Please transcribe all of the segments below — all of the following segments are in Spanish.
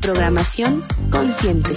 programación consciente.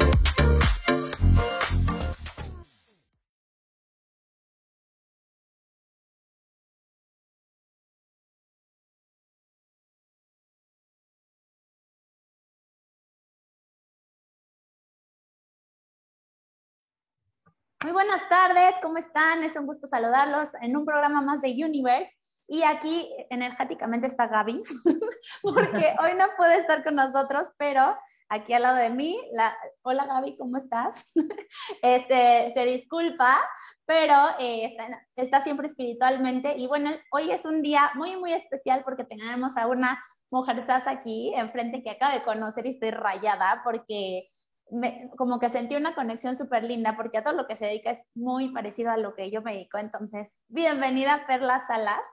Muy buenas tardes, ¿cómo están? Es un gusto saludarlos en un programa más de Universe. Y aquí energéticamente está Gaby, porque hoy no puede estar con nosotros, pero aquí al lado de mí, la, hola Gaby, ¿cómo estás? Este, se disculpa, pero eh, está, está, siempre espiritualmente. Y bueno, hoy es un día muy, muy especial porque tenemos a una mujer sasa aquí enfrente que acabo de conocer y estoy rayada porque me, como que sentí una conexión súper linda porque a todo lo que se dedica es muy parecido a lo que yo me dedico. Entonces, bienvenida Perla Salas.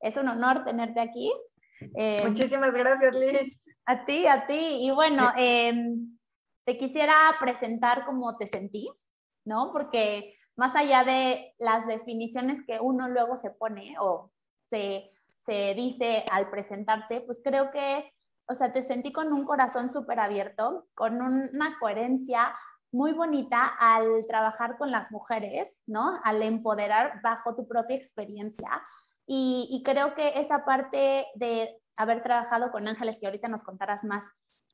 Es un honor tenerte aquí. Eh, Muchísimas gracias, Liz. A ti, a ti. Y bueno, eh, te quisiera presentar cómo te sentí, ¿no? Porque más allá de las definiciones que uno luego se pone o se, se dice al presentarse, pues creo que, o sea, te sentí con un corazón súper abierto, con una coherencia muy bonita al trabajar con las mujeres, ¿no? Al empoderar bajo tu propia experiencia y, creo que esa parte de haber trabajado con ángeles, que ahorita nos contarás más,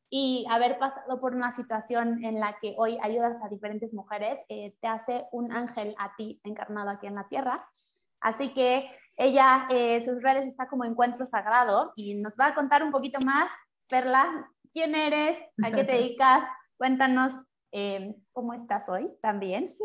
y haber pasado por una situación en la que hoy ayudas a diferentes mujeres, eh, te hace un ángel a ti encarnado aquí en la tierra. Así que ella, eh, sus redes está como encuentro sagrado y nos va a contar un poquito más. Perla, ¿quién eres? ¿A qué te dedicas? Cuéntanos eh, cómo estás hoy también.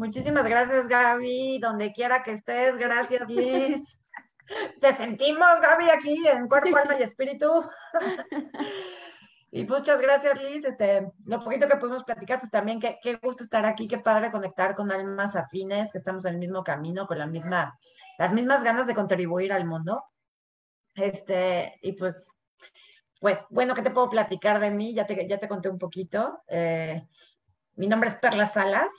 Muchísimas gracias, Gaby. Donde quiera que estés, gracias, Liz. Te sentimos, Gaby, aquí en cuerpo, alma y espíritu. y muchas gracias, Liz. Este, lo poquito que pudimos platicar, pues también qué, qué gusto estar aquí, qué padre conectar con almas afines, que estamos en el mismo camino, con la misma, las mismas ganas de contribuir al mundo. Este, y pues, pues, bueno, ¿qué te puedo platicar de mí? Ya te, ya te conté un poquito. Eh, mi nombre es Perla Salas.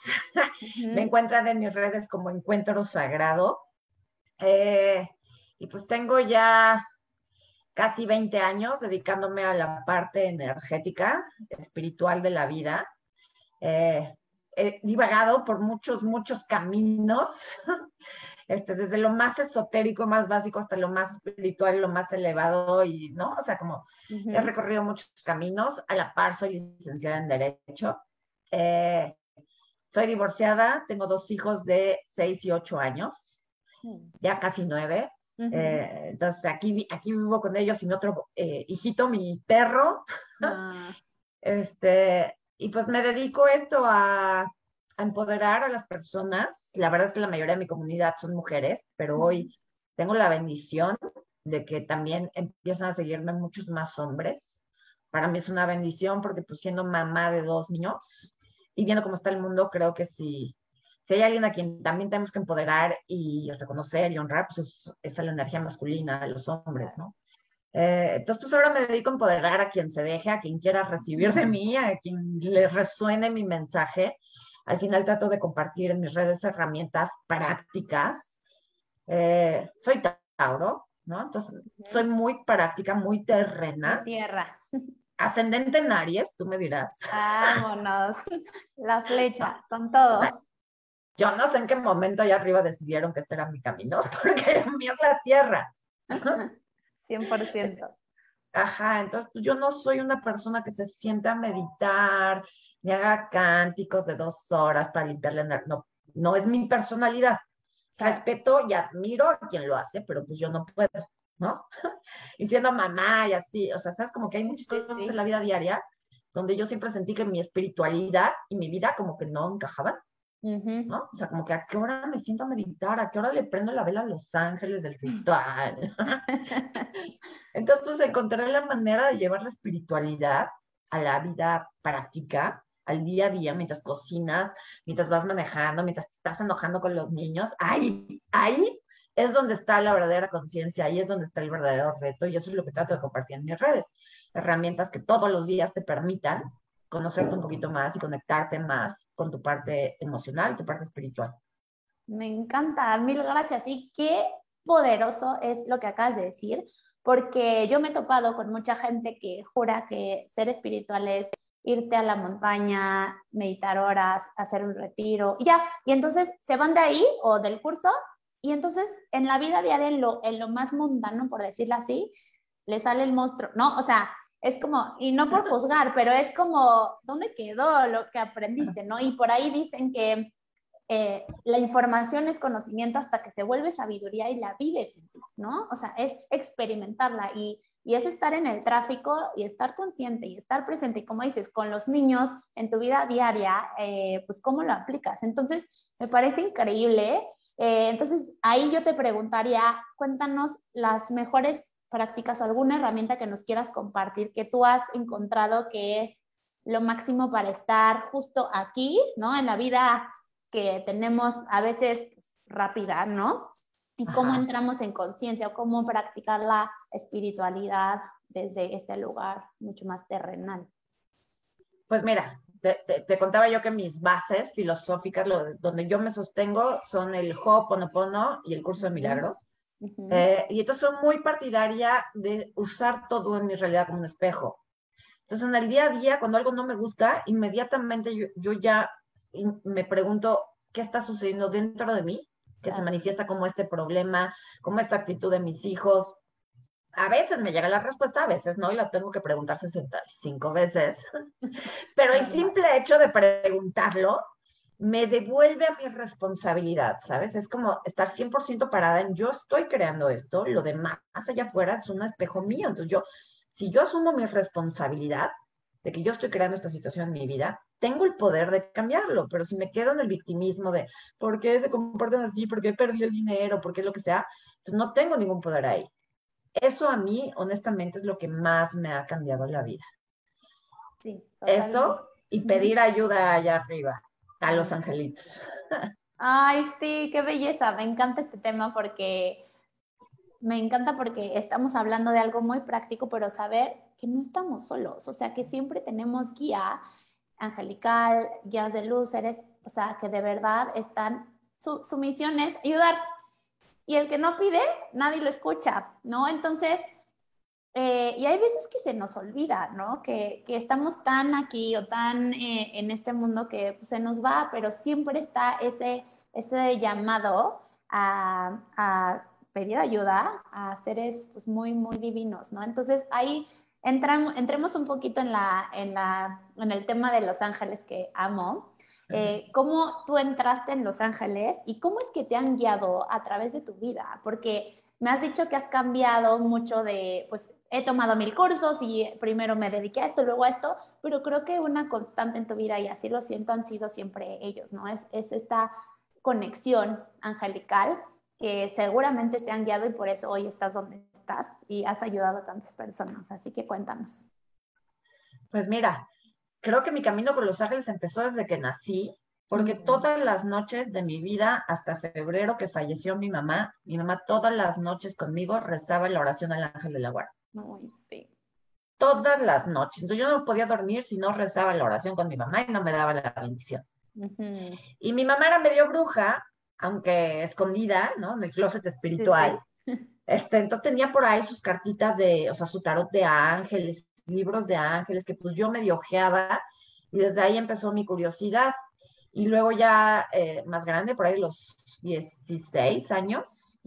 Me encuentran en mis redes como Encuentro Sagrado. Eh, y pues tengo ya casi 20 años dedicándome a la parte energética, espiritual de la vida. Eh, he divagado por muchos, muchos caminos, este, desde lo más esotérico, más básico, hasta lo más espiritual, lo más elevado, y, ¿no? O sea, como he recorrido muchos caminos. A la par soy licenciada en Derecho. Eh, soy divorciada, tengo dos hijos de 6 y 8 años, mm. ya casi 9. Eh, entonces aquí, aquí vivo con ellos y mi otro eh, hijito, mi perro. Ah. Este, y pues me dedico esto a, a, empoderar a las personas. La verdad es que la mayoría de mi comunidad son mujeres, pero hoy tengo la bendición de que también empiezan a seguirme muchos más hombres. Para mí es una bendición porque pues siendo mamá de dos niños, y viendo cómo está el mundo, creo que si, si hay alguien a quien también tenemos que empoderar y reconocer y honrar, pues es, es la energía masculina de los hombres, ¿no? Eh, entonces, pues ahora me dedico a empoderar a quien se deje, a quien quiera recibir de mí, a quien le resuene mi mensaje. Al final trato de compartir en mis redes herramientas prácticas. Eh, soy Tauro, ¿no? Entonces, soy muy práctica, muy terrena. Tierra. Ascendente en Aries, tú me dirás. Vámonos, la flecha, con todo. Yo no sé en qué momento allá arriba decidieron que este era mi camino, porque mi es la tierra. 100%. Ajá, entonces pues, yo no soy una persona que se sienta a meditar, ni haga cánticos de dos horas para limpiarle. No, no es mi personalidad. Respeto y admiro a quien lo hace, pero pues yo no puedo. ¿No? y siendo mamá y así, o sea, sabes como que hay muchas cosas en la vida diaria donde yo siempre sentí que mi espiritualidad y mi vida como que no encajaban. ¿no? O sea, como que a qué hora me siento a meditar, a qué hora le prendo la vela a los ángeles del ritual. Entonces, pues encontré la manera de llevar la espiritualidad a la vida práctica, al día a día, mientras cocinas, mientras vas manejando, mientras te estás enojando con los niños. Ahí, ahí es donde está la verdadera conciencia, ahí es donde está el verdadero reto y eso es lo que trato de compartir en mis redes. Herramientas que todos los días te permitan conocerte un poquito más y conectarte más con tu parte emocional, tu parte espiritual. Me encanta, mil gracias. Y qué poderoso es lo que acabas de decir, porque yo me he topado con mucha gente que jura que ser espiritual es irte a la montaña, meditar horas, hacer un retiro, y ya. Y entonces se van de ahí o del curso, y entonces en la vida diaria, en lo, en lo más mundano, por decirlo así, le sale el monstruo, ¿no? O sea, es como, y no por juzgar, pero es como, ¿dónde quedó lo que aprendiste, no? Y por ahí dicen que eh, la información es conocimiento hasta que se vuelve sabiduría y la vives, ¿no? O sea, es experimentarla y, y es estar en el tráfico y estar consciente y estar presente. Y como dices, con los niños en tu vida diaria, eh, pues cómo lo aplicas. Entonces, me parece increíble. Eh, entonces, ahí yo te preguntaría, cuéntanos las mejores prácticas o alguna herramienta que nos quieras compartir que tú has encontrado que es lo máximo para estar justo aquí, ¿no? En la vida que tenemos a veces rápida, ¿no? Y cómo entramos en conciencia o cómo practicar la espiritualidad desde este lugar mucho más terrenal. Pues mira, te, contaba yo que mis bases filosóficas, donde yo me sostengo, son el Ho'oponopono y el curso de milagros. Eh, y entonces soy muy partidaria de usar todo en mi realidad como un espejo. Entonces, en el día a día, cuando algo no me gusta, inmediatamente yo, ya me pregunto qué está sucediendo dentro de mí, que se manifiesta como este problema, como esta actitud de mis hijos. A veces me llega la respuesta, a veces no, y la tengo que preguntar 65 veces. Pero el simple hecho de preguntarlo me devuelve a mi responsabilidad, ¿sabes? Es como estar 100% parada en yo estoy creando esto, lo demás allá afuera es un espejo mío. Entonces yo, si yo asumo mi responsabilidad de que yo estoy creando esta situación en mi vida, tengo el poder de cambiarlo, pero si me quedo en el victimismo de por qué se comportan así, por qué perdí el dinero, por qué lo que sea, entonces no tengo ningún poder ahí. Eso a mí, honestamente, es lo que más me ha cambiado la vida. Sí, Eso y pedir ayuda allá arriba a los angelitos. Ay, sí, qué belleza. Me encanta este tema porque me encanta porque estamos hablando de algo muy práctico, pero saber que no estamos solos, o sea, que siempre tenemos guía angelical, guías de luz, seres, o sea, que de verdad están, su, su misión es ayudar. Y el que no pide, nadie lo escucha, ¿no? Entonces, eh, y hay veces que se nos olvida, ¿no? Que, que estamos tan aquí o tan eh, en este mundo que se nos va, pero siempre está ese, ese llamado a, a pedir ayuda a seres pues, muy, muy divinos, ¿no? Entonces ahí entramos, entremos un poquito en, la, en, la, en el tema de Los Ángeles que amo. Eh, ¿Cómo tú entraste en Los Ángeles y cómo es que te han guiado a través de tu vida? Porque me has dicho que has cambiado mucho de, pues he tomado mil cursos y primero me dediqué a esto, luego a esto, pero creo que una constante en tu vida, y así lo siento, han sido siempre ellos, ¿no? Es, es esta conexión angelical que seguramente te han guiado y por eso hoy estás donde estás y has ayudado a tantas personas. Así que cuéntanos. Pues mira, creo que mi camino con los ángeles empezó desde que nací, porque todas las noches de mi vida, hasta febrero que falleció mi mamá, mi mamá todas las noches conmigo rezaba la oración al ángel de la guarda. Todas las noches. Entonces yo no podía dormir si no rezaba la oración con mi mamá y no me daba la bendición. Y mi mamá era medio bruja, aunque escondida, ¿no? En el closet espiritual. Este, entonces tenía por ahí sus cartitas de, o sea, su tarot de ángeles, libros de ángeles, que pues yo medio ojeaba y desde ahí empezó mi curiosidad. Y luego ya eh, más grande, por ahí los 16 años,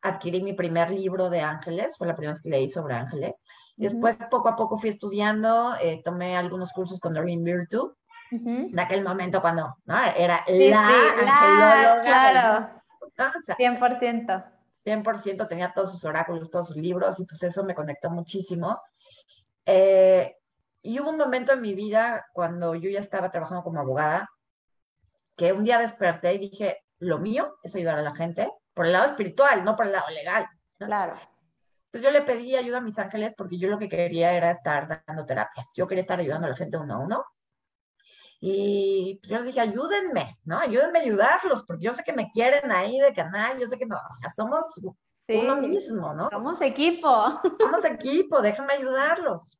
adquirí mi primer libro de ángeles, fue la primera vez que leí sobre ángeles. Después, poco a poco fui estudiando, eh, tomé algunos cursos con Doreen Virtue. En aquel momento cuando ¿no? era la angelóloga. Claro, 100%. 100% tenía todos sus oráculos, todos sus libros, y pues eso me conectó muchísimo. Eh, y hubo un momento en mi vida cuando yo ya estaba trabajando como abogada, que un día desperté y dije, lo mío es ayudar a la gente por el lado espiritual, no por el lado legal. Claro. Entonces yo le pedí ayuda a mis ángeles porque yo lo que quería era estar dando terapias. Yo quería estar ayudando a la gente uno a uno. Y yo les dije, ayúdenme, ¿no? Ayúdenme a ayudarlos, porque yo sé que me quieren ahí de canal, yo sé que no, o sea, somos uno mismo, ¿no? Somos equipo. Somos equipo, déjenme ayudarlos.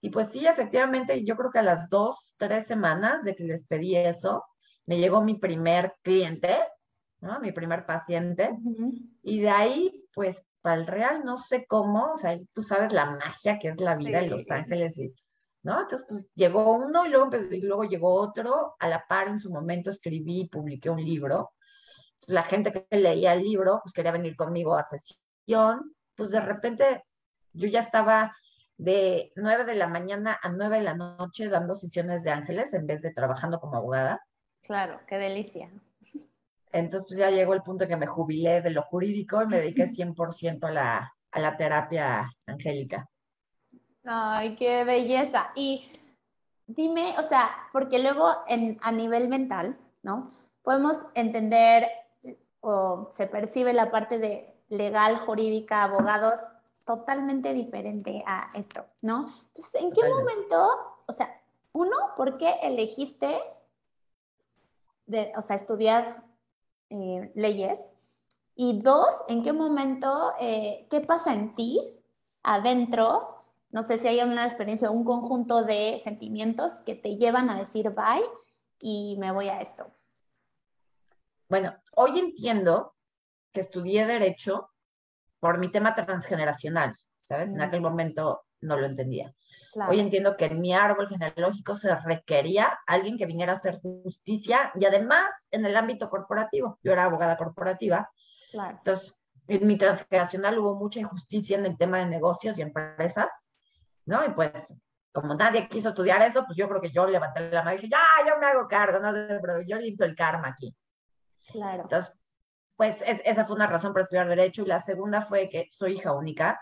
Y pues sí, efectivamente, yo creo que a las dos, tres semanas de que les pedí eso, me llegó mi primer cliente, ¿no? Mi primer paciente. Y de ahí, pues, para el real, no sé cómo, o sea, tú sabes la magia que es la vida en Los Ángeles y ¿no? Entonces, pues llegó uno y luego, y luego llegó otro. A la par, en su momento escribí y publiqué un libro. La gente que leía el libro, pues quería venir conmigo a sesión. Pues de repente yo ya estaba de 9 de la mañana a 9 de la noche dando sesiones de ángeles en vez de trabajando como abogada. Claro, qué delicia. Entonces pues ya llegó el punto que me jubilé de lo jurídico y me dediqué 100% a la, a la terapia angélica. Ay, qué belleza. Y dime, o sea, porque luego en, a nivel mental, ¿no? Podemos entender o se percibe la parte de legal, jurídica, abogados, totalmente diferente a esto, ¿no? Entonces, ¿en qué momento, o sea, uno, ¿por qué elegiste, de, o sea, estudiar eh, leyes? Y dos, ¿en qué momento, eh, qué pasa en ti adentro no sé si hay una experiencia, un conjunto de sentimientos que te llevan a decir bye y me voy a esto. Bueno, hoy entiendo que estudié derecho por mi tema transgeneracional, ¿sabes? En aquel momento no lo entendía. Hoy entiendo que en mi árbol genealógico se requería alguien que viniera a hacer justicia y además en el ámbito corporativo. Yo era abogada corporativa. Entonces, en mi transgeneracional hubo mucha injusticia en el tema de negocios y empresas ¿no? Y pues, como nadie quiso estudiar eso, pues yo creo que yo levanté la mano y dije, ya, yo me hago cargo, no sé, pero yo limpio el karma aquí. Claro. Entonces, pues esa fue una razón para estudiar Derecho. Y la segunda fue que soy hija única.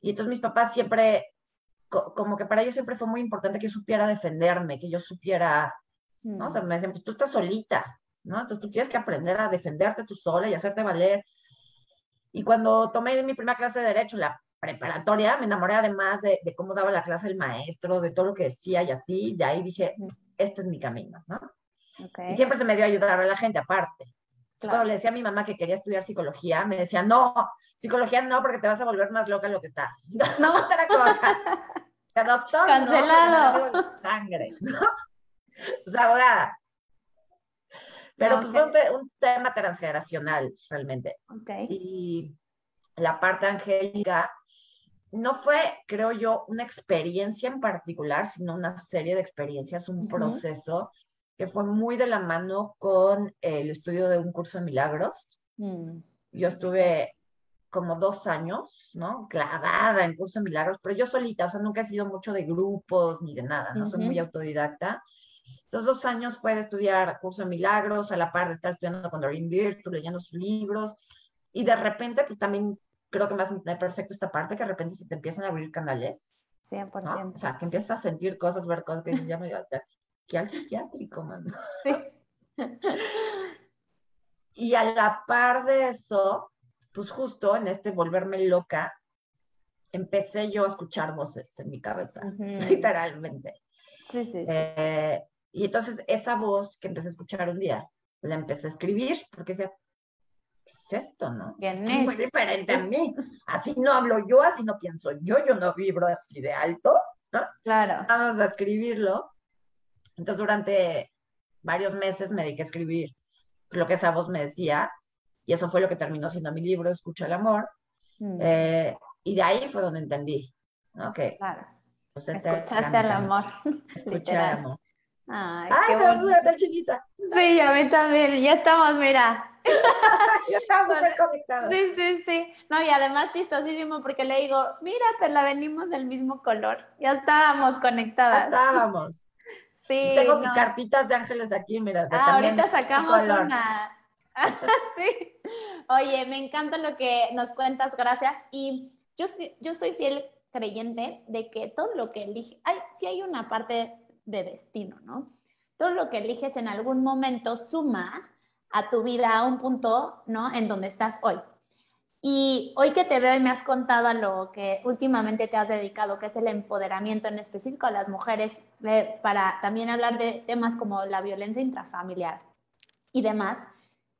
Y entonces mis papás siempre, como que para ellos siempre fue muy importante que yo supiera defenderme, que yo supiera, ¿no? O sea, me decían, pues tú estás solita, ¿no? Entonces tú tienes que aprender a defenderte tú sola y hacerte valer. Y cuando tomé mi primera clase de Derecho, la preparatoria, me enamoré además de, cómo daba la clase el maestro, de todo lo que decía y así, de ahí dije, este es mi camino, ¿no? Y siempre se me dio a ayudar a la gente aparte. Cuando le decía a mi mamá que quería estudiar psicología, me decía, no, psicología no, porque te vas a volver más loca de lo que estás. No, otra cosa. Doctor, Cancelado. No, sangre, ¿no? O sea, abogada. Pero pues, fue un, tema transgeneracional, realmente. Okay. Y la parte angélica no fue, creo yo, una experiencia en particular, sino una serie de experiencias, un proceso que fue muy de la mano con el estudio de un curso de milagros. Mm. Yo estuve como dos años, ¿no? Clavada en curso de milagros, pero yo solita, o sea, nunca he sido mucho de grupos ni de nada, ¿no? Soy muy autodidacta. Los dos años fue de estudiar curso de milagros, a la par de estar estudiando con Doreen Virtue, leyendo sus libros, y de repente, pues también creo que me hace entender perfecto esta parte, que de repente se te empiezan a abrir canales. 100%. O sea, que empiezas a sentir cosas, ver cosas que dices, ya me que al psiquiátrico, man. Sí. y a la par de eso, pues justo en este volverme loca, empecé yo a escuchar voces en mi cabeza, literalmente. Sí, sí, sí. Eh, y entonces esa voz que empecé a escuchar un día, la empecé a escribir, porque decía, esto, no? Es muy diferente a mí. Así no hablo yo, así no pienso yo, yo no vibro así de alto, ¿no? Claro. Vamos a escribirlo. Entonces, durante varios meses me dediqué a escribir lo que esa voz me decía, y eso fue lo que terminó siendo mi libro, Escucha el Amor. Mm. Eh, y de ahí fue donde entendí, ¿no? claro. Pues Escuchaste al amor. Escuché al amor. Ay, Ay qué a chiquita. Sí, a mí también. Ya estamos, mira. Ya estamos súper conectados. Sí, sí, sí. No, y además chistosísimo porque le digo, mira, pero la venimos del mismo color. Ya estábamos conectadas. Ya estábamos. Sí. Tengo mis cartitas de ángeles aquí, mira. Ah, ahorita sacamos una. sí. Oye, me encanta lo que nos cuentas, gracias. Y yo, yo soy fiel creyente de que todo lo que elige, hay, sí hay una parte de destino, ¿no? Todo lo que eliges en algún momento suma a tu vida a un punto, ¿no? En donde estás hoy. Y hoy que te veo y me has contado a lo que últimamente te has dedicado, que es el empoderamiento en específico a las mujeres, eh, para también hablar de temas como la violencia intrafamiliar y demás,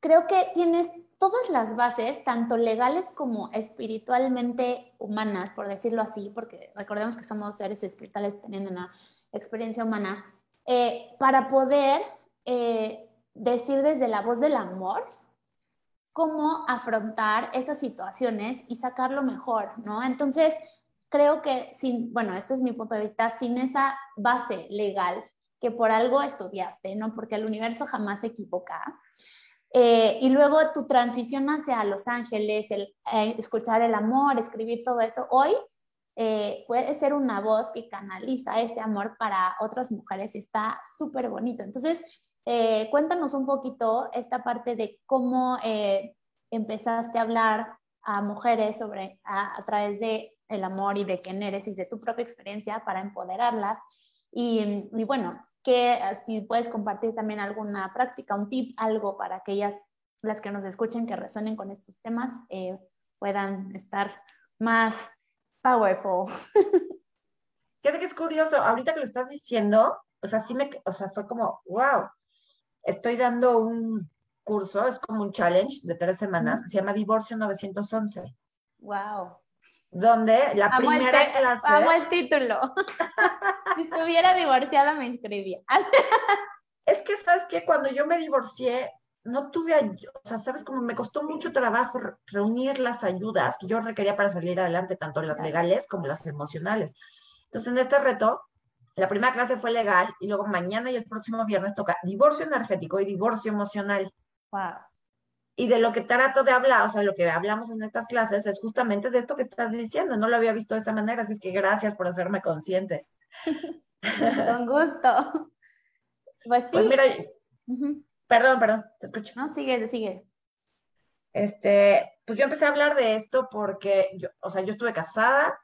creo que tienes todas las bases, tanto legales como espiritualmente humanas, por decirlo así, porque recordemos que somos seres espirituales teniendo una experiencia humana, eh, para poder eh, decir desde la voz del amor cómo afrontar esas situaciones y sacarlo mejor, ¿no? Entonces, creo que sin, bueno, este es mi punto de vista, sin esa base legal que por algo estudiaste, ¿no? Porque el universo jamás se equivoca. Eh, y luego tu transición hacia Los Ángeles, el, eh, escuchar el amor, escribir todo eso, hoy eh, puede ser una voz que canaliza ese amor para otras mujeres y está súper bonito. Entonces, cuéntanos un poquito esta parte de cómo empezaste a hablar a mujeres sobre a, través de el amor y de quién eres y de tu propia experiencia para empoderarlas. Y, y bueno, que eh, si puedes compartir también alguna práctica, un tip, algo para que ellas, las que nos escuchen, que resuenen con estos temas, eh, puedan estar más powerful. Fíjate que es curioso, ahorita que lo estás diciendo, o sea, sí me, o sea, fue como, wow, estoy dando un curso, es como un challenge de tres semanas, que se llama Divorcio 911. Wow donde la primera el clase... Amo el título. si estuviera divorciada me inscribía. es que, ¿sabes qué? Cuando yo me divorcié, no tuve, o sea, ¿sabes? Como me costó mucho trabajo reunir las ayudas que yo requería para salir adelante, tanto las legales como las emocionales. Entonces, en este reto, la primera clase fue legal y luego mañana y el próximo viernes toca divorcio energético y divorcio emocional. Wow. Y de lo que trato de hablar, o sea, lo que hablamos en estas clases es justamente de esto que estás diciendo. No lo había visto de esa manera, así es que gracias por hacerme consciente. Con gusto. Pues sí. Pues mira, perdón, perdón, te escucho. No, sigue, sigue. Este, pues yo empecé a hablar de esto porque, yo, o sea, yo estuve casada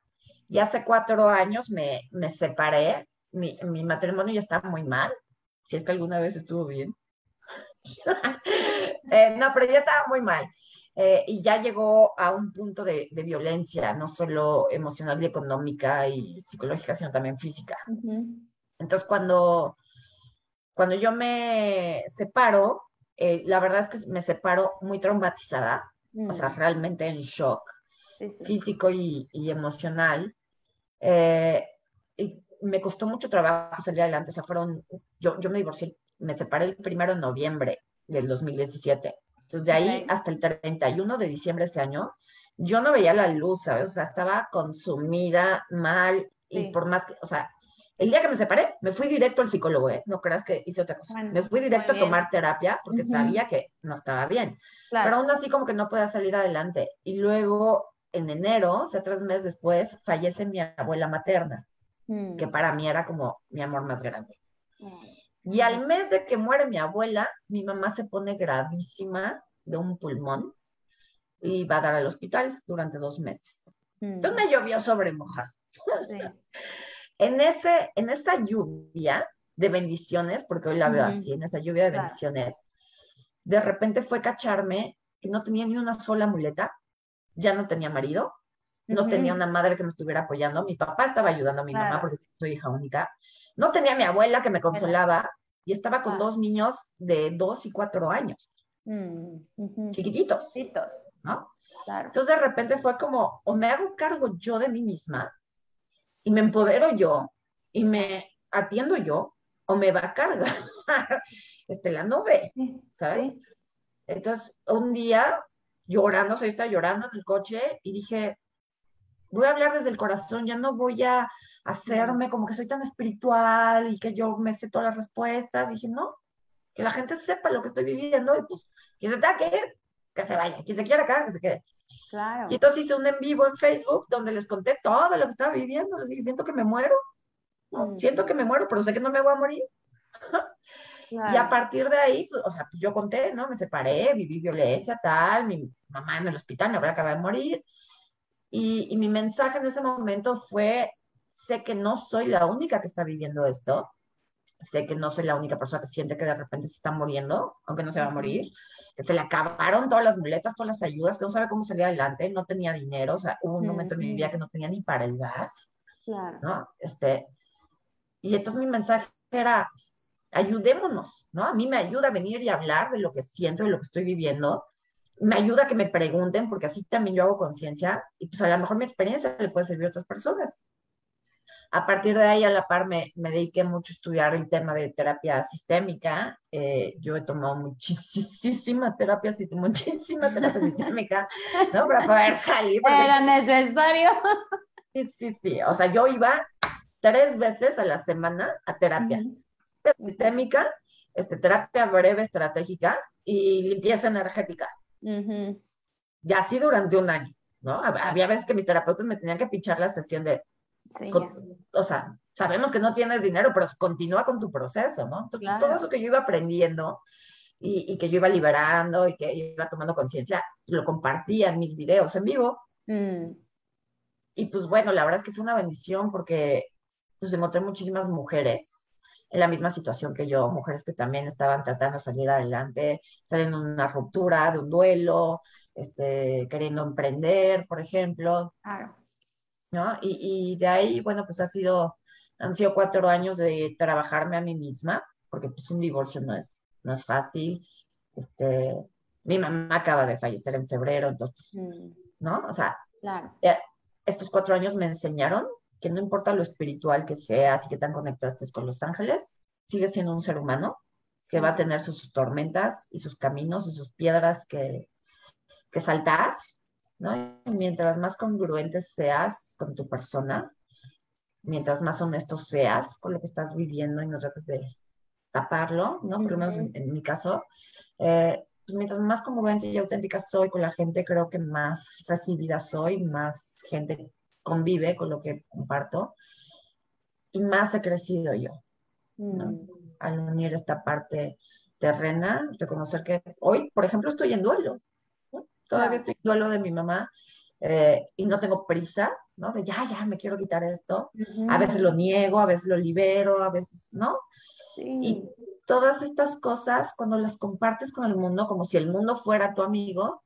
y hace cuatro años me, me separé. Mi, mi matrimonio ya está muy mal, si es que alguna vez estuvo bien. Eh, no, pero ya estaba muy mal. Eh, y ya llegó a un punto de, violencia, no solo emocional y económica y psicológica, sino también física. Entonces, cuando, cuando yo me separo, eh, la verdad es que me separo muy traumatizada, o sea, mm. realmente en shock físico y, emocional. y me costó mucho trabajo salir adelante, o sea, fueron, yo, yo me divorcié me separé el primero de noviembre del 2017. Entonces, de ahí hasta el 31 de diciembre de ese año, yo no veía la luz, ¿sabes? O sea, estaba consumida mal y por más que, o sea, el día que me separé, me fui directo al psicólogo, ¿eh? No creas que hice otra cosa. me fui directo a tomar terapia porque sabía que no estaba bien. Pero aún así como que no podía salir adelante. Y luego, en enero, o sea, tres meses después, fallece mi abuela materna, que mm. para mí era como mi amor más grande. Y al mes de que muere mi abuela, mi mamá se pone gravísima de un pulmón y va a dar al hospital durante dos meses. Entonces me llovió sobre mojar. en, ese, en esa lluvia de bendiciones, porque hoy la veo así, en esa lluvia de bendiciones, de repente fue cacharme que no tenía ni una sola muleta, ya no tenía marido, no tenía una madre que me estuviera apoyando, mi papá estaba ayudando a mi mamá porque soy hija única, no tenía mi abuela que me consolaba y estaba con dos niños de dos y cuatro años. Mm, chiquititos. ¿no? Entonces de repente fue como, o me hago cargo yo de mí misma y me empodero yo y me atiendo yo, o me va a cargar este, la nube, ¿sabes? Entonces, un día, llorando, o sea, estaba llorando en el coche y dije, voy a hablar desde el corazón, ya no voy a hacerme como que soy tan espiritual y que yo me sé todas las respuestas. Dije, no, que la gente sepa lo que estoy viviendo y pues, quien se tenga que ir, que se vaya, quien se quiera acá, que se quede. Claro. Y entonces hice un en vivo en Facebook donde les conté todo lo que estaba viviendo. Les dije, siento que me muero. Mm. Siento que me muero, pero sé que no me voy a morir. Y a partir de ahí, pues, o sea, pues yo conté, ¿no? Me separé, viví violencia, tal, mi mamá en el hospital, me voy a acabar de morir. Y, y mi mensaje en ese momento fue, sé que no soy la única que está viviendo esto, sé que no soy la única persona que siente que de repente se está muriendo, aunque no se va a morir, que se le acabaron todas las muletas, todas las ayudas, que no sabe cómo salir adelante, no tenía dinero, o sea, hubo un momento en mi vida que no tenía ni para el gas, Claro. ¿no? Este, y entonces mi mensaje era, ayudémonos, ¿no? A mí me ayuda a venir y hablar de lo que siento y lo que estoy viviendo, me ayuda a que me pregunten, porque así también yo hago conciencia, y pues a lo mejor mi experiencia le puede servir a otras personas. A partir de ahí, a la par, me, me dediqué mucho a estudiar el tema de terapia sistémica. Eh, yo he tomado muchísima terapia, muchísima terapia sistémica, ¿no? Para poder salir. Era necesario. Sí, sí, sí. O sea, yo iba tres veces a la semana a terapia sistémica, este, terapia breve estratégica y limpieza energética. Y así durante un año, ¿no? Hab- Había veces que mis terapeutas me tenían que pinchar la sesión de, Sí, con- ya. o sea, sabemos que no tienes dinero, pero continúa con tu proceso, ¿no? Entonces, Claro. todo eso que yo iba aprendiendo y, y que yo iba liberando y que iba tomando conciencia, lo compartía en mis videos en vivo. Mm, Y pues bueno, la verdad es que fue una bendición porque pues encontré muchísimas mujeres en la misma situación que yo, mujeres que también estaban tratando de salir adelante, saliendo de una ruptura, de un duelo, este, queriendo emprender, por ejemplo, claro. ¿no? Y, y de ahí, bueno, pues ha sido, han sido cuatro años de trabajarme a mí misma, porque pues un divorcio no es, no es fácil. Este, mi mamá acaba de fallecer en febrero, entonces, Mm, ¿no? O sea, claro. eh, estos cuatro años me enseñaron que no importa lo espiritual que seas y que tan conectado estés con los ángeles, sigues siendo un ser humano que va a tener sus tormentas y sus caminos y sus piedras que, que saltar, ¿no? Y mientras más congruente seas con tu persona, mientras más honesto seas con lo que estás viviendo y no trates de taparlo, ¿no? Por lo menos en, en mi caso, eh, pues mientras más congruente y auténtica soy con la gente, creo que más recibida soy, más gente convive con lo que comparto y más he crecido yo Mm, al unir esta parte terrena, reconocer que hoy, por ejemplo, estoy en duelo. ¿no? Todavía estoy en duelo de mi mamá eh, y no tengo prisa, ¿no? De ya, ya, me quiero quitar esto. A veces lo niego, a veces lo libero, a veces, ¿no? Sí. Y todas estas cosas, cuando las compartes con el mundo, como si el mundo fuera tu amigo,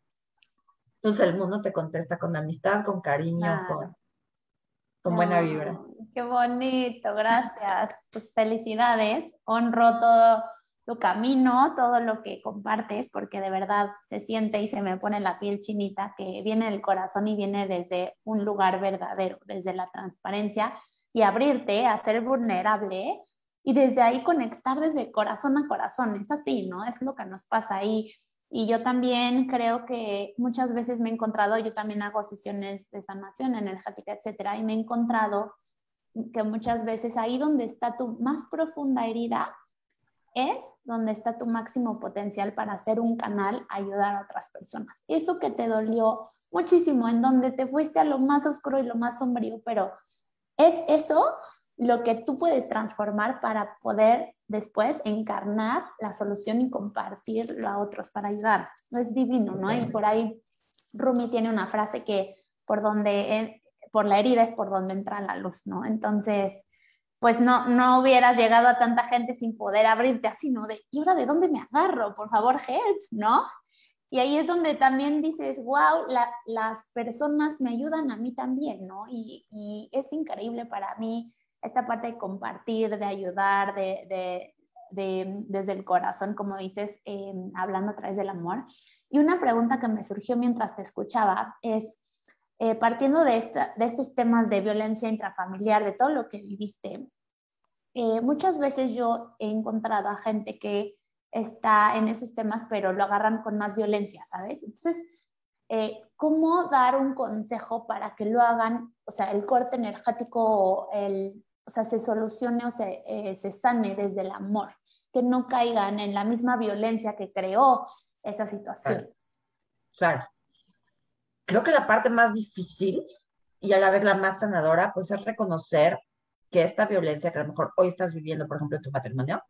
entonces el mundo te contesta con amistad, con cariño, con, con buena vibra. Qué bonito, gracias. Pues felicidades. Honro todo tu camino, todo lo que compartes, porque de verdad se siente y se me pone la piel chinita, que viene del corazón y viene desde un lugar verdadero, desde la transparencia y abrirte a ser vulnerable y desde ahí conectar desde corazón a corazón. Es así, ¿no? Es lo que nos pasa ahí. Y yo también creo que muchas veces me he encontrado, yo también hago sesiones de sanación energética, etcétera, y me he encontrado que muchas veces ahí donde está tu más profunda herida es donde está tu máximo potencial para hacer un canal, ayudar a otras personas. Eso que te dolió muchísimo, en donde te fuiste a lo más oscuro y lo más sombrío, pero es eso lo que tú puedes transformar para poder después encarnar la solución y compartirlo a otros para ayudar. No es divino, ¿no? Y por ahí Rumi tiene una frase que por donde, eh, por la herida es por donde entra la luz, ¿no? Entonces, pues no, no hubieras llegado a tanta gente sin poder abrirte así, ¿no? De, ¿y ahora de dónde me agarro? Por favor, help, ¿no? Y ahí es donde también dices, wow, la, las personas me ayudan a mí también, ¿no? Y, y, es increíble para mí esta parte de compartir, de ayudar, de, de, de desde el corazón, como dices, eh, hablando a través del amor. Y una pregunta que me surgió mientras te escuchaba es, eh, partiendo de, esta, de, estos temas de violencia intrafamiliar, de todo lo que viviste, eh, muchas veces yo he encontrado a gente que está en esos temas, pero lo agarran con más violencia, ¿sabes? Entonces, eh, ¿cómo dar un consejo para que lo hagan, o sea, el corte energético, el, o sea, se solucione o se, eh, se sane desde el amor, que no caigan en la misma violencia que creó esa situación? Claro. claro. Creo que la parte más difícil y a la vez la más sanadora, pues es reconocer que esta violencia que a lo mejor hoy estás viviendo, por ejemplo, en tu matrimonio,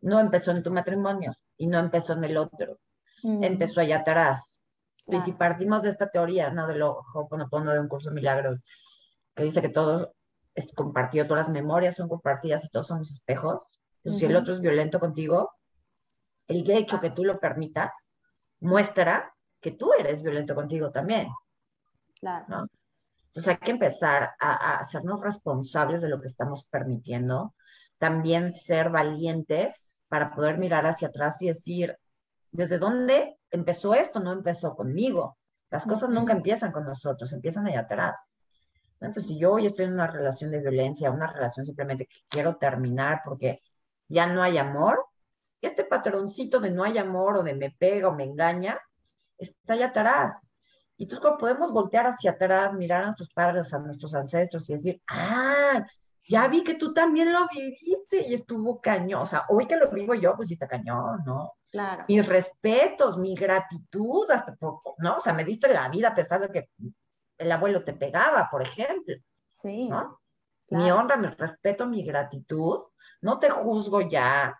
no empezó en tu matrimonio y no empezó en el otro, mm. empezó allá atrás. Y si partimos de esta teoría, ¿no? Del Ho'oponopono, de un curso de milagros, que dice que todo es compartido, todas las memorias son compartidas y todos somos espejos, pues si el otro es violento contigo, el hecho que tú lo permitas muestra que tú eres violento contigo también. Claro. ¿no? Entonces hay que empezar a, a, hacernos responsables de lo que estamos permitiendo, también ser valientes para poder mirar hacia atrás y decir, ¿desde dónde empezó esto? No empezó conmigo. Las cosas nunca empiezan con nosotros, empiezan allá atrás. Entonces, si yo hoy estoy en una relación de violencia, una relación simplemente que quiero terminar porque ya no hay amor, este patroncito de no hay amor o de me pega o me engaña, está allá atrás. Y entonces cuando podemos voltear hacia atrás, mirar a nuestros padres, a nuestros ancestros y decir, ah, ya vi que tú también lo viviste y estuvo cañón. O sea, hoy que lo vivo yo, pues sí está cañón, ¿no? Claro. Mis respetos, mi gratitud, hasta poco, ¿no? O sea, me diste la vida a pesar de que el abuelo te pegaba, por ejemplo. Sí. ¿no? Claro. Mi honra, mi respeto, mi gratitud. No te juzgo ya,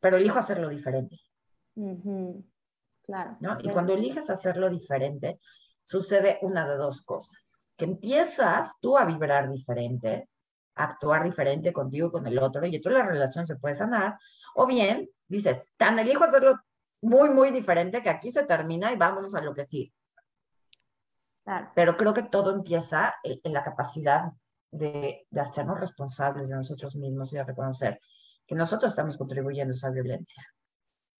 pero elijo hacerlo diferente. Uh -huh. Claro. ¿no? Y cuando eliges hacerlo diferente, sucede una de dos cosas. Que empiezas tú a vibrar diferente, a actuar diferente contigo y con el otro, y entonces la relación se puede sanar. O bien, dices, tan elijo hacerlo muy, muy diferente que aquí se termina y vámonos a lo que sí. Claro. Pero creo que todo empieza en, la capacidad de, de, hacernos responsables de nosotros mismos y de reconocer que nosotros estamos contribuyendo a esa violencia.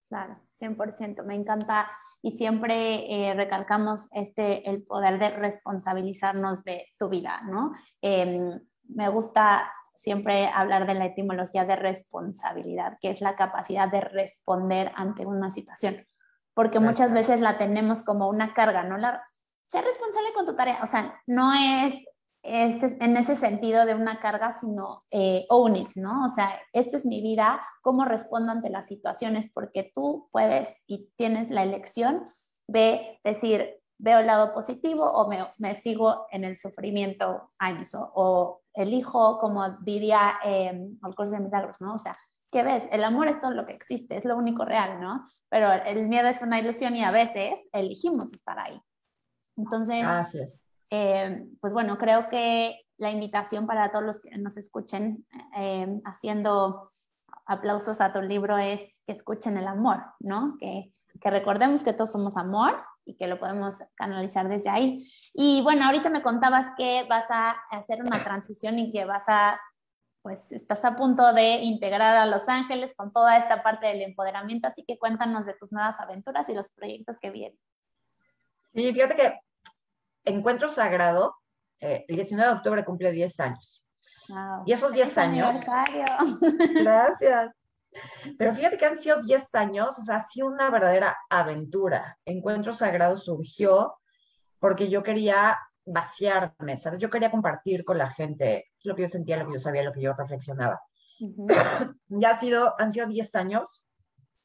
Claro, 100%. Me encanta y siempre eh, recalcamos este, el poder de responsabilizarnos de tu vida, ¿no? Eh, me gusta siempre hablar de la etimología de responsabilidad, que es la capacidad de responder ante una situación, porque muchas veces la tenemos como una carga, ¿no? La, ser responsable con tu tarea, o sea, no es, es en ese sentido de una carga, sino eh, own it, ¿no? O sea, esta es mi vida, cómo respondo ante las situaciones, porque tú puedes y tienes la elección de decir, veo el lado positivo o me, me sigo en el sufrimiento años, o, o elijo, como diría eh, el curso de milagros, ¿no? O sea, ¿qué ves? El amor es todo lo que existe, es lo único real, ¿no? Pero el miedo es una ilusión y a veces elegimos estar ahí. Entonces, eh, pues bueno, creo que la invitación para todos los que nos escuchen eh, haciendo aplausos a tu libro es que escuchen el amor, ¿no? Que, que, recordemos que todos somos amor y que lo podemos canalizar desde ahí. Y bueno, ahorita me contabas que vas a hacer una transición y que vas a, pues estás a punto de integrar a Los Ángeles con toda esta parte del empoderamiento, así que cuéntanos de tus nuevas aventuras y los proyectos que vienen. Sí, fíjate que Encuentro Sagrado, eh, el 19 de octubre cumple 10 años. Wow. Y esos 10 años... Aniversario. Gracias. Pero fíjate que han sido 10 años, o sea, ha sido una verdadera aventura. Encuentro Sagrado surgió porque yo quería vaciarme, ¿sabes? Yo quería compartir con la gente lo que yo sentía, lo que yo sabía, lo que yo reflexionaba. Uh -huh. ya ha sido, han sido 10 años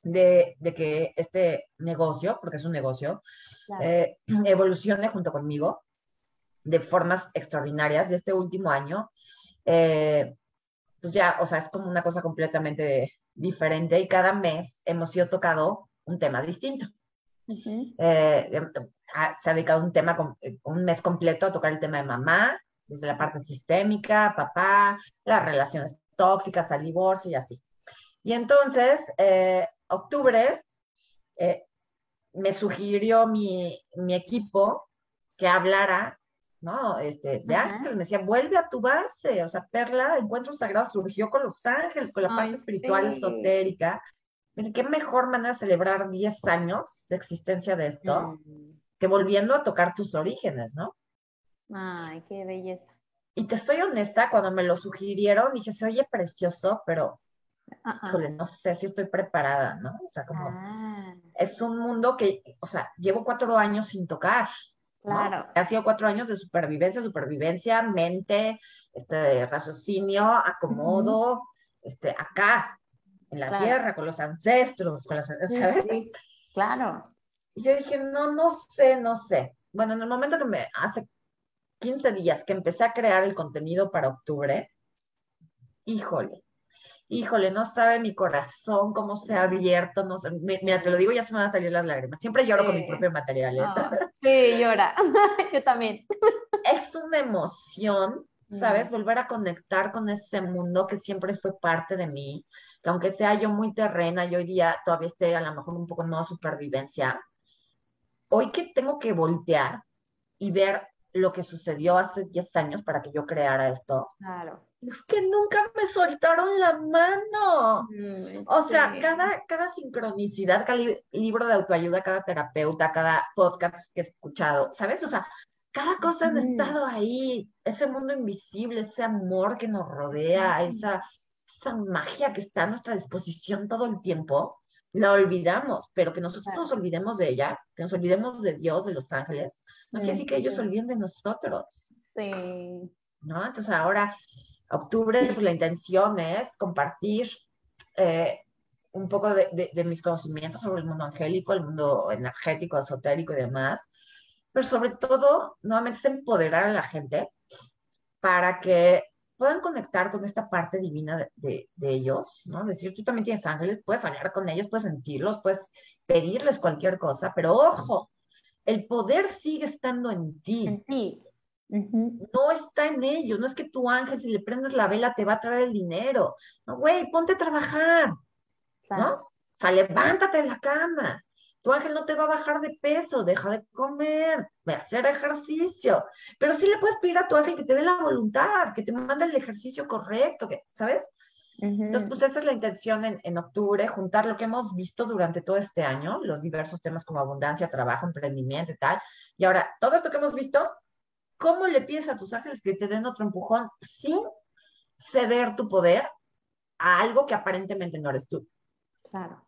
de, de, que este negocio, porque es un negocio, claro. eh, evolucione junto conmigo de formas extraordinarias. De este último año, eh, pues ya, o sea, es como una cosa completamente diferente y cada mes hemos sido tocado un tema distinto. Uh -huh. eh, se ha dedicado un tema, un mes completo a tocar el tema de mamá, desde la parte sistémica, papá, las relaciones tóxicas, al divorcio y así. Y entonces, eh, octubre, eh, me sugirió mi, mi, equipo que hablara, ¿no? Este, de uh -huh. ángeles, me decía, vuelve a tu base, o sea, Perla, Encuentro Sagrado surgió con los ángeles, con la parte espiritual, sí. esotérica. Me dice, qué mejor manera de celebrar 10 años de existencia de esto, mm. que volviendo a tocar tus orígenes, ¿no? Ay, qué belleza. Y te estoy honesta, cuando me lo sugirieron, dije, se oye precioso, pero Uh -uh. Híjole, no sé si estoy preparada, ¿no? O sea, como ah. es un mundo que, o sea, llevo cuatro años sin tocar. Claro. ¿no? Ha sido cuatro años de supervivencia, supervivencia, mente, este, raciocinio, acomodo, -huh. este, acá, en la claro. tierra, con los ancestros, con las, ¿sabes? Sí, claro. Y yo dije, no, no sé, no sé. Bueno, en el momento que me, hace 15 días que empecé a crear el contenido para octubre, híjole, híjole, no sabe mi corazón cómo se ha abierto, no sé, mira, te lo digo, ya se me van a salir las lágrimas. Siempre lloro con mi propio material. ¿eh? sí, llora. Yo también. Es una emoción, ¿sabes? Volver a conectar con ese mundo que siempre fue parte de mí, que aunque sea yo muy terrena y hoy día todavía esté a lo mejor un poco en modo supervivencia, hoy que tengo que voltear y ver lo que sucedió hace 10 años para que yo creara esto. Claro. Es que nunca me soltaron la mano. Mm, o sea, cada, cada sincronicidad, cada libro de autoayuda, cada terapeuta, cada podcast que he escuchado, ¿sabes? O sea, cada cosa han estado ahí. Ese mundo invisible, ese amor que nos rodea, esa, esa magia que está a nuestra disposición todo el tiempo, la olvidamos, pero que nosotros nos olvidemos de ella, que nos olvidemos de Dios, de los ángeles, no quiere decir que ellos se olviden de nosotros. Sí. ¿No? Entonces ahora, octubre, pues la intención es compartir eh, un poco de, mis conocimientos sobre el mundo angélico, el mundo energético, esotérico y demás, pero sobre todo, nuevamente, es empoderar a la gente para que puedan conectar con esta parte divina de, de, ellos, ¿no? Decir, tú también tienes ángeles, puedes hablar con ellos, puedes sentirlos, puedes pedirles cualquier cosa, pero ojo, el poder sigue estando en ti. En ti. No está en ellos, no es que tu ángel, si le prendes la vela, te va a traer el dinero. No, güey, ponte a trabajar, ¿no? O sea, levántate de la cama. Tu ángel no te va a bajar de peso, deja de comer, ve a hacer ejercicio. Pero sí le puedes pedir a tu ángel que te dé la voluntad, que te mande el ejercicio correcto, que, ¿sabes? Entonces, pues esa es la intención en, en, octubre, juntar lo que hemos visto durante todo este año, los diversos temas como abundancia, trabajo, emprendimiento y tal. Y ahora, todo esto que hemos visto, ¿cómo le pides a tus ángeles que te den otro empujón sin ceder tu poder a algo que aparentemente no eres tú? Claro.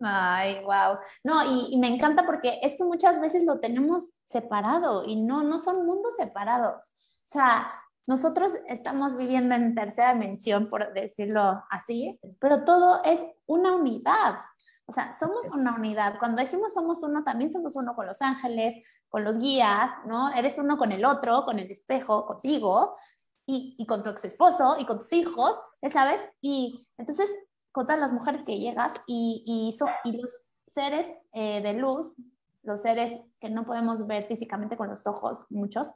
Ay, wow. No, y, me encanta porque es que muchas veces lo tenemos separado y no, no son mundos separados. O sea, nosotros estamos viviendo en tercera dimensión, por decirlo así, pero todo es una unidad. O sea, somos una unidad. Cuando decimos somos uno, también somos uno con los ángeles, con los guías, ¿no? Eres uno con el otro, con el espejo, contigo, y, y con tu ex esposo, y con tus hijos, ¿sabes? Y entonces con todas las mujeres que llegas y, y, y los seres eh, de luz, los seres que no podemos ver físicamente con los ojos, muchos,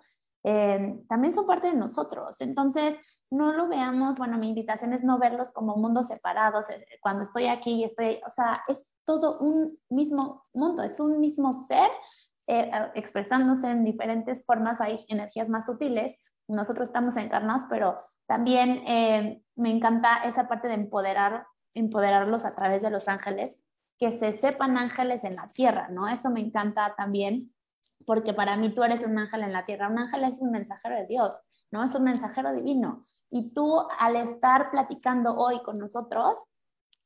eh, también son parte de nosotros. Entonces, no lo veamos, bueno, mi invitación es no verlos como mundos separados. Eh, cuando estoy aquí y estoy, o sea, es todo un mismo mundo, es un mismo ser expresándose en diferentes formas. Hay energías más sutiles, nosotros estamos encarnados, pero también me encanta esa parte de empoderar empoderarlos a través de los ángeles, que se sepan ángeles en la tierra, ¿no? Eso me encanta también, porque para mí tú eres un ángel en la tierra. Un ángel es un mensajero de Dios, ¿no? Es un mensajero divino. Y tú al estar platicando hoy con nosotros,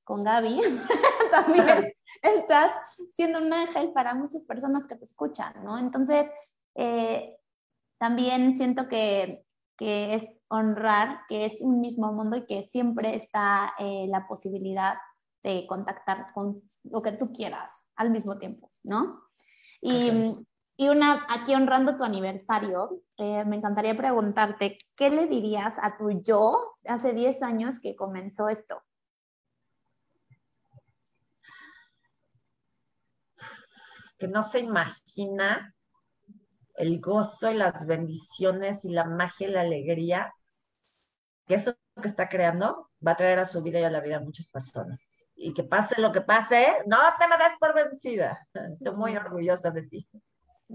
con Gaby, también estás siendo un ángel para muchas personas que te escuchan, ¿no? Entonces, eh, también siento que que es honrar que es un mismo mundo y que siempre está eh, la posibilidad de contactar con lo que tú quieras al mismo tiempo, ¿no? Y, y una, aquí honrando tu aniversario, eh, me encantaría preguntarte, ¿qué le dirías a tu yo hace 10 años que comenzó esto? Que no se imagina el gozo y las bendiciones y la magia y la alegría que eso que está creando va a traer a su vida y a la vida a muchas personas. Y que pase lo que pase, no te me des por vencida. Estoy muy orgullosa de ti.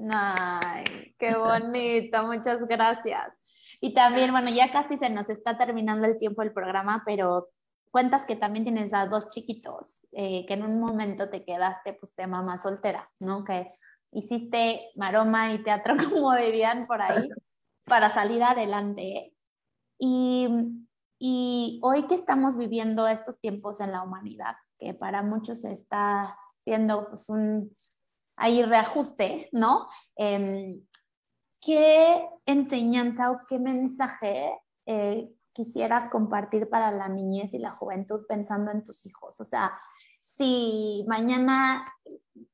Ay, qué bonito, muchas gracias. Y también, bueno, ya casi se nos está terminando el tiempo del programa, pero cuentas que también tienes a dos chiquitos, eh, que en un momento te quedaste pues de mamá soltera, ¿no? Que hiciste maroma y teatro, como dirían por ahí, para salir adelante. Y, y hoy que estamos viviendo estos tiempos en la humanidad, que para muchos está siendo pues un ahí reajuste, ¿no? Em, ¿Qué enseñanza o qué mensaje eh, quisieras compartir para la niñez y la juventud pensando en tus hijos? O sea, si mañana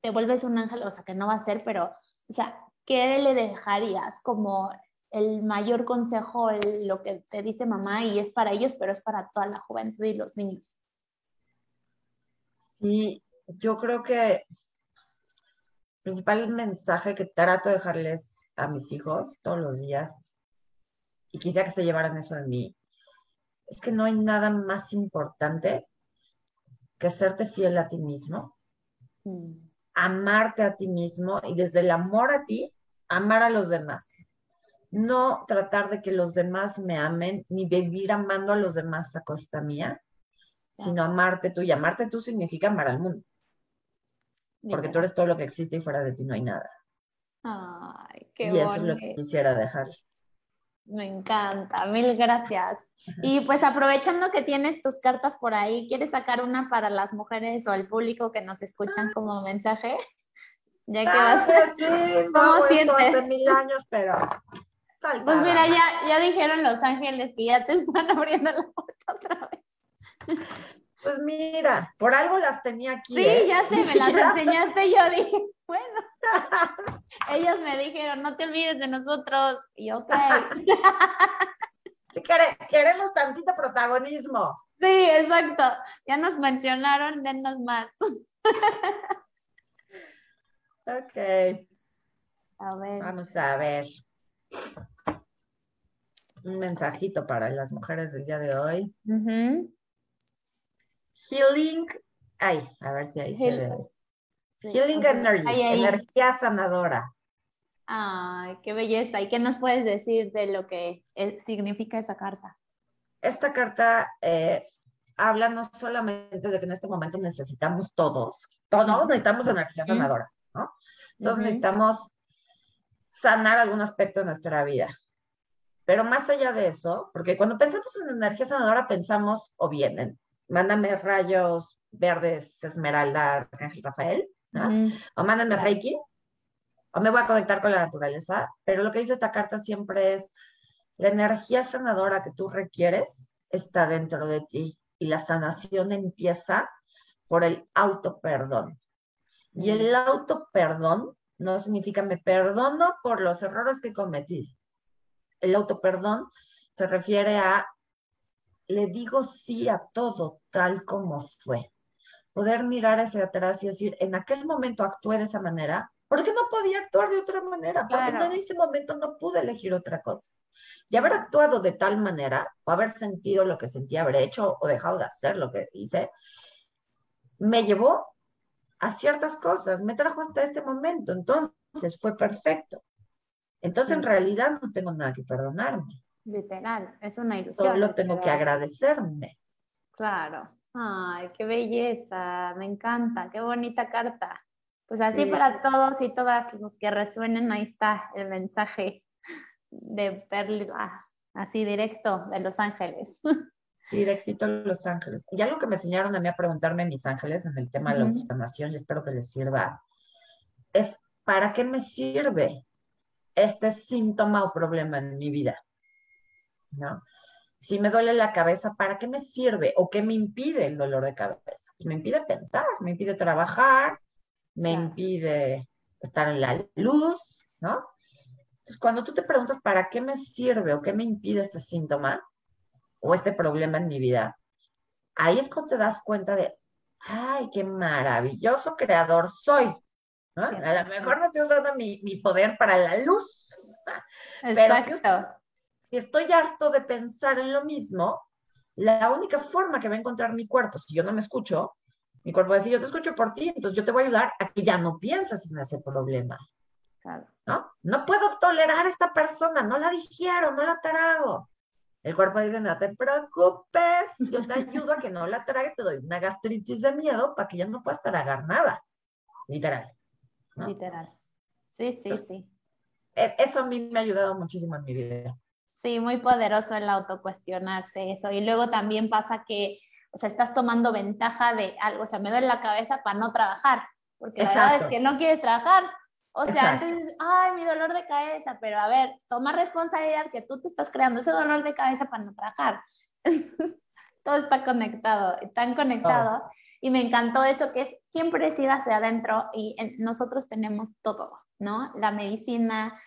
te vuelves un ángel, o sea, que no va a ser, pero, o sea, ¿qué le dejarías como el mayor consejo, lo que te dice mamá y es para ellos, pero es para toda la juventud y los niños. Sí, yo creo que el principal mensaje que trato de dejarles a mis hijos todos los días, y quisiera que se llevaran eso de mí, es que no hay nada más importante que serte fiel a ti mismo, mm. amarte a ti mismo y desde el amor a ti, amar a los demás. No tratar de que los demás me amen, ni vivir amando a los demás a costa mía, sino amarte tú. Y amarte tú significa amar al mundo. Porque tú eres todo lo que existe y fuera de ti no hay nada. Ay, qué y eso es lo que quisiera dejar. Me encanta, mil gracias. Y pues aprovechando que tienes tus cartas por ahí, ¿quieres sacar una para las mujeres o el público que nos escuchan ah. como mensaje? Ya que vas. Sí, ¿Cómo sientes? Hace mil años, pero. Pues mira, ya, ya dijeron Los Ángeles que ya te están abriendo la puerta otra vez. Pues mira, por algo las tenía aquí. Sí, ¿eh? ya sé, me las enseñaste y yo dije, bueno. Ellos me dijeron, no te olvides de nosotros. Y ok. Sí, queremos tantito protagonismo. Sí, exacto. Ya nos mencionaron, dennos más. Ok. A ver. Vamos a ver. Un mensajito para las mujeres del día de hoy. Healing. Ay, a ver si ahí se ve. Healing Energy, energía sanadora. Ay, qué belleza. ¿Y qué nos puedes decir de lo que eh, significa esa carta? Esta carta eh, habla no solamente de que en este momento necesitamos todos, todos necesitamos energía sanadora, ¿no? Entonces necesitamos sanar algún aspecto de nuestra vida. Pero más allá de eso, porque cuando pensamos en energía sanadora pensamos o bien en mándame rayos verdes, esmeralda, Arcángel Rafael, o mándame Reiki, o me voy a conectar con la naturaleza, pero lo que dice esta carta siempre es, la energía sanadora que tú requieres está dentro de ti y la sanación empieza por el auto perdón. Y el auto perdón no significa me perdono por los errores que cometí. El auto perdón se refiere a le digo sí a todo tal como fue poder mirar hacia atrás y decir, en aquel momento actué de esa manera, porque no podía actuar de otra manera, porque en ese momento no pude elegir otra cosa. Y haber actuado de tal manera, o haber sentido lo que sentía, haber hecho o dejado de hacer lo que hice, me llevó a ciertas cosas, me trajo hasta este momento, entonces fue perfecto. Entonces en realidad no tengo nada que perdonarme. Literal, es una ilusión. Solo tengo que agradecerme. Claro. Ay, qué belleza, me encanta, qué bonita carta. Pues así para todos y todas los que resuenen, ahí está el mensaje de Perli, ah, así directo de Los Ángeles. Directito de Los Ángeles. Y algo que me enseñaron a mí a preguntarme mis ángeles en el tema de la autosanación, y espero que les sirva, es ¿para qué me sirve este síntoma o problema en mi vida? ¿No? Si me duele la cabeza, ¿para qué me sirve? ¿O qué me impide el dolor de cabeza? Pues me impide pensar, me impide trabajar, me impide estar en la luz, ¿no? Entonces, cuando tú te preguntas, ¿para qué me sirve o qué me impide este síntoma o este problema en mi vida? Ahí es cuando te das cuenta de, ay, qué maravilloso creador soy. ¿no? a lo mejor no estoy usando mi, poder para la luz, Exacto. pero si estoy harto de pensar en lo mismo, la única forma que va a encontrar mi cuerpo, si yo no me escucho, mi cuerpo va a decir, yo te escucho por ti, entonces yo te voy a ayudar a que ya no pienses en ese problema. ¿No? No puedo tolerar a esta persona, no la digiero, no la trago. El cuerpo dice, no te preocupes, yo te ayudo a que no la trague, te doy una gastritis de miedo para que ya no puedas tragar nada. Literal. Literal. Sí, sí, sí. E, eso a mí me ha ayudado muchísimo en mi vida. Sí, muy poderoso el autocuestionarse eso. Y luego también pasa que, o sea, estás tomando ventaja de algo, o sea, me duele la cabeza para no trabajar, porque la verdad es que no quieres trabajar. O sea, antes, ay, mi dolor de cabeza, pero a ver, toma responsabilidad que tú te estás creando ese dolor de cabeza para no trabajar. Todo está conectado, tan conectado. Y me encantó eso que es siempre es ir hacia adentro y nosotros tenemos todo, ¿no? La medicina,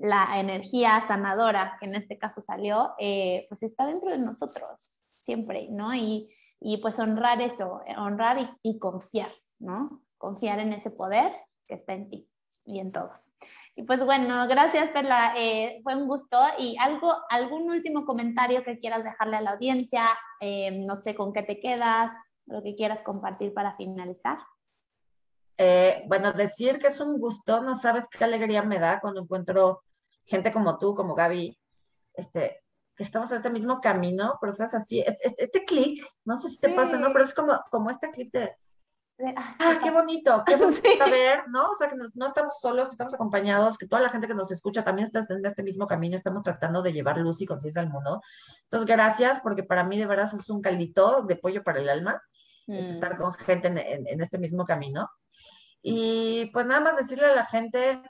la energía sanadora que en este caso salió, eh, pues está dentro de nosotros siempre, ¿no? Y, y pues honrar eso, honrar y, y, confiar, ¿no? Confiar en ese poder que está en ti y en todos. Y pues bueno, gracias Perla, eh, fue un gusto. Y algo, algún último comentario que quieras dejarle a la audiencia, eh, no sé con qué te quedas, lo que quieras compartir para finalizar. Eh, bueno, decir que es un gusto, no sabes qué alegría me da cuando encuentro gente como tú, como Gaby, este, que estamos en este mismo camino, pero es así, este, este clic, no sé si te pasa, ¿no? Pero es como, como este clic de, ah, qué bonito, qué bonito ver, ¿no? O sea, que no, estamos solos, que estamos acompañados, que toda la gente que nos escucha también está en este mismo camino, estamos tratando de llevar luz y conciencia al mundo. Entonces, gracias, porque para mí de verdad es un caldito de pollo para el alma, estar mm. con gente en este mismo camino. Y pues nada más decirle a la gente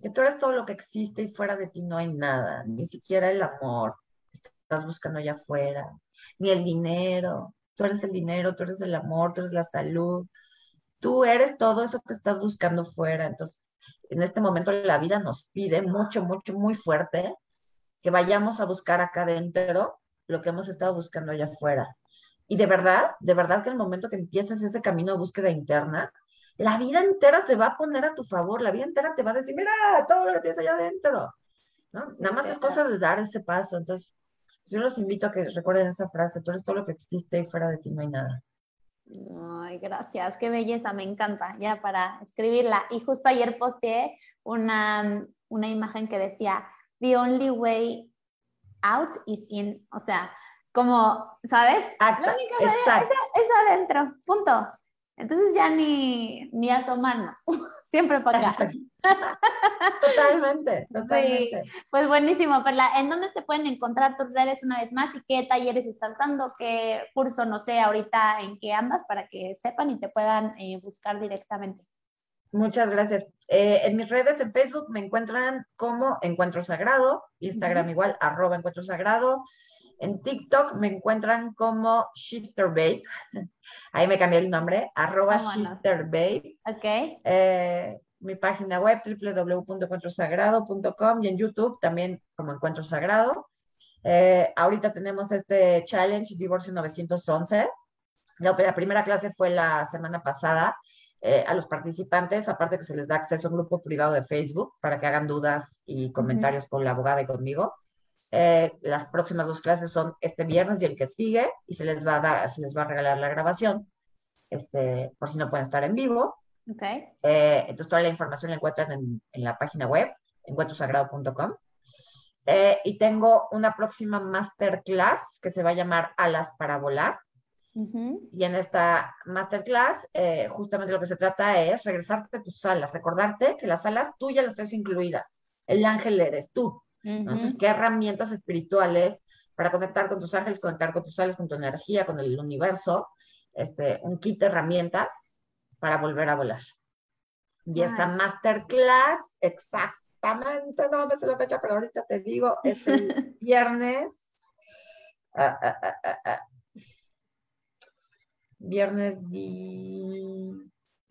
que tú eres todo lo que existe y fuera de ti no hay nada, ni siquiera el amor que estás buscando allá afuera, ni el dinero. Tú eres el dinero, tú eres el amor, tú eres la salud. Tú eres todo eso que estás buscando fuera. Entonces, en este momento la vida nos pide mucho, mucho, muy fuerte que vayamos a buscar acá adentro lo que hemos estado buscando allá afuera. Y de verdad, de verdad que el momento que empieces ese camino de búsqueda interna, la vida entera se va a poner a tu favor, la vida entera te va a decir, mira, todo lo que tienes allá adentro. ¿no? Nada más es cosa de dar ese paso. Entonces, yo los invito a que recuerden esa frase, tú eres todo lo que existe y fuera de ti no hay nada. Ay, gracias, qué belleza, me encanta, ya para escribirla. Y justo ayer posteé una, una imagen que decía, the only way out is in, o sea, como, ¿sabes? La única manera es, adentro, punto. Entonces ya ni, ni asomarnos, siempre para acá. Totalmente, totalmente. Pues buenísimo, Perla. ¿En dónde te pueden encontrar tus redes una vez más y qué talleres estás dando? ¿Qué curso, no sé, ahorita en qué andas para que sepan y te puedan eh, buscar directamente? Muchas gracias. Eh, en mis redes en Facebook me encuentran como Encuentro Sagrado, Instagram igual, arroba Encuentro Sagrado. En TikTok me encuentran como Shifter Babe. Ahí me cambié el nombre, arroba Shifter Babe. Ok. Eh, mi página web www.encuentrosagrado.com y en YouTube también como Encuentro Sagrado. Eh, ahorita tenemos este challenge Divorcio 911. La, primera clase fue la semana pasada. Eh, a los participantes, aparte que se les da acceso a un grupo privado de Facebook para que hagan dudas y comentarios con la abogada y conmigo. Eh, las próximas dos clases son este viernes y el que sigue, y se les va a dar, se les va a regalar la grabación, este, por si no pueden estar en vivo. Okay. Eh, entonces, toda la información la encuentran en, en la página web, encuentrosagrado.com. Eh, y tengo una próxima masterclass que se va a llamar Alas para Volar. Y en esta masterclass, justamente lo que se trata es regresarte a tus alas, recordarte que las alas tú ya las tienes incluidas. El ángel eres tú. Entonces, ¿qué herramientas espirituales para conectar con tus ángeles, conectar con tus ángeles, con tu energía, con el universo? Este, un kit de herramientas para volver a volar. Y esa masterclass, exactamente, no me sé la fecha, pero ahorita te digo, es el viernes. Ah, ah, ah, viernes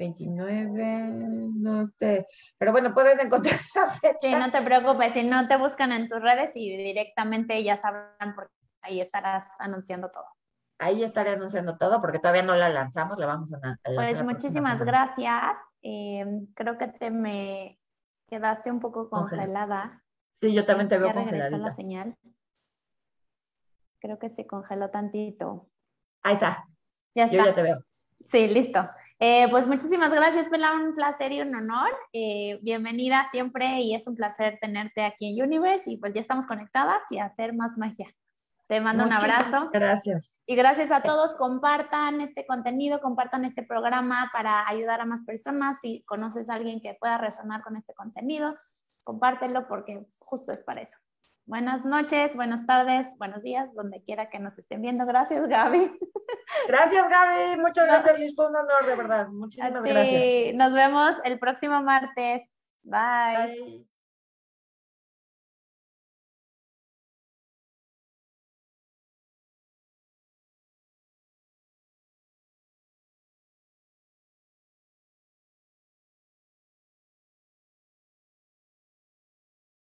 29, no sé. Pero bueno, pueden encontrar la fecha. Sí, no te preocupes, si no te buscan en tus redes y directamente ya sabrán porque ahí estarás anunciando todo. Ahí estaré anunciando todo porque todavía no la lanzamos, la vamos a, lanzar. Pues muchísimas gracias. Em, creo que te me quedaste un poco congelada. Sí, yo también te veo congelada. la señal. Creo que se congeló tantito. Ahí está. Ya está. Yo ya te veo. Sí, listo. Eh, pues muchísimas gracias, Pela, un placer y un honor. Eh, bienvenida siempre y es un placer tenerte aquí en Universe y pues ya estamos conectadas y hacer más magia. Te mando un abrazo. Gracias. Y gracias a todos. Compartan este contenido, compartan este programa para ayudar a más personas. Si conoces a alguien que pueda resonar con este contenido, compártelo porque justo es para eso. Buenas noches, buenas tardes, buenos días, donde quiera que nos estén viendo. Gracias, Gaby. Gracias, Gaby. Muchas gracias, Liz. Fue un honor, de verdad. Muchísimas gracias. Nos vemos el próximo martes. Bye.